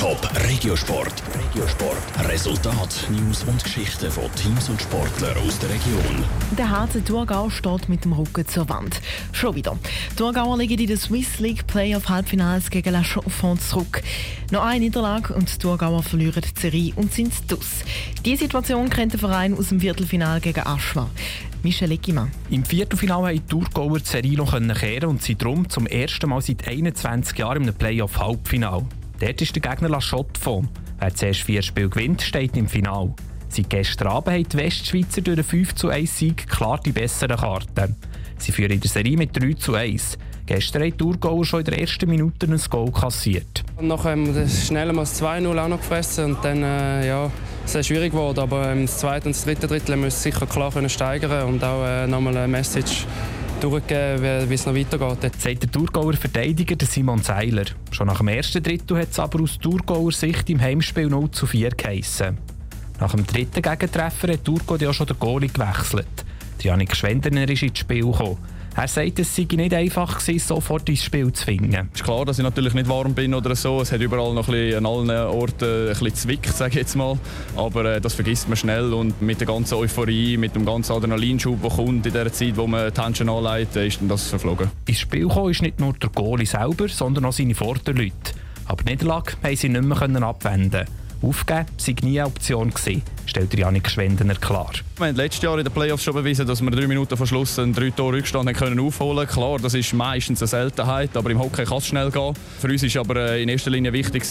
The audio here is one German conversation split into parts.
Top Regiosport. Regiosport. Resultat, News und Geschichten von Teams und Sportlern aus der Region. Der HC Thurgau steht mit dem Rücken zur Wand. Schon wieder. Die Thurgauer liegen in der Swiss League Playoff Halbfinals gegen La Chaux-de-Fonds zurück. Noch eine Niederlage und die Thurgauer verlieren die Serie und sind dus. Diese Situation kennt der Verein aus dem Viertelfinal gegen Aschwa. Michel Eckimann. Im Viertelfinale haben die Thurgauer die Serie noch kehren und sind darum zum ersten Mal seit 21 Jahren im Playoff-Halbfinale. Dort ist der Gegner La Chaux-de-Fonds. Wer zuerst vier Spiele gewinnt, steht im Finale. Seit gestern Abend haben die Westschweizer durch einen 5 zu 1 Sieg klar die besseren Karten. Sie führen in der Serie mit 3 zu 1. Gestern haben die Thurgauer schon in der ersten Minute ein Goal kassiert. Und nachher haben wir schnell mal das 2-0 auch noch gefressen und dann äh, ja, sehr schwierig geworden. Aber ähm, das zweite und das dritte Drittel müssen wir sicher klar steigern und auch äh, nochmal eine Message durchgegeben, wie es noch weitergeht. Sagt der Thurgauer Verteidiger Simon Seiler. Schon nach dem ersten Drittel hat es aber aus Thurgauer Sicht im Heimspiel 0 zu 4 geheissen. Nach dem dritten Gegentreffer hat Thurgau ja schon der Goalie gewechselt. Janik Schwendener ist ins Spiel gekommen. Er sagt, es sei nicht einfach gewesen, sofort ins Spiel zu finden. Es ist klar, dass ich natürlich nicht warm bin oder so. Es hat überall noch ein bisschen, an allen Orten ein bisschen zwickt, sage ich jetzt mal. Aber äh, das vergisst man schnell und mit der ganzen Euphorie, mit dem ganzen Adrenalinschub, der kommt in der Zeit, wo man die Tension anlegt, ist dann das verflogen. Ins Spiel gekommen ist nicht nur der Goalie selber, sondern auch seine Vorderleute. Aber die Niederlage haben sie nicht mehr abwenden Aufgeben sei nie eine Option gewesen, stellt Janik Schwendener klar. Wir haben letztes Jahr in den Playoffs schon bewiesen, dass wir drei Minuten vor Schluss einen drei Tor Rückstand können aufholen Klar, das ist meistens eine Seltenheit, aber im Hockey kann es schnell gehen. Für uns ist aber äh, in erster Linie wichtig,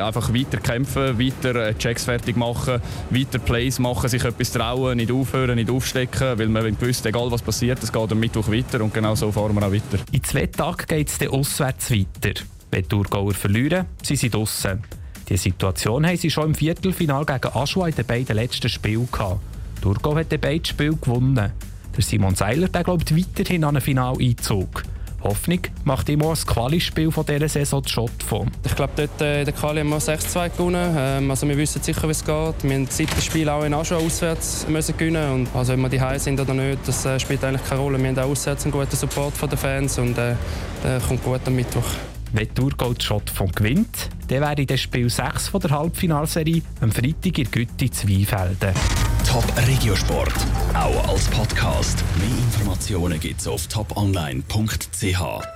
einfach weiter kämpfen, weiter äh, Checks fertig machen, weiter Plays machen, sich etwas trauen, nicht aufhören, nicht aufstecken, weil man gewusst, egal was passiert, es geht am Mittwoch weiter und genau so fahren wir auch weiter. In zwei Tagen geht es auswärts weiter. Wenn die Thurgauer verlieren, sie sind draussen. Die Situation haben sie schon im Viertelfinal gegen Aschua in den beiden letzten Spielen gehabt. Thurgau hat die beiden Spiele gewonnen. Der Simon Seiler der glaubt weiterhin an einen Finaleinzug. Hoffnung macht immer das Quali-Spiel dieser Saison die Schott von. Ich glaube, dort äh, in der Quali haben wir 6-2 gewonnen. Ähm, also wir wissen sicher, wie es geht. Wir haben das siebte Spiel auch in Aschua auswärts müssen gewinnen und also ob wir die sind oder nicht, das äh, spielt eigentlich keine Rolle. Wir haben auch auswärts einen guten Support von den Fans und äh, der kommt gut am Mittwoch. Wenn Thurgau die Schott von gewinnt, dann wäre das Spiel 6 von der Halbfinalserie am Freitag in Gütti Zweifelden. Top Regiosport, auch als Podcast. Mehr Informationen gibt's auf toponline.ch.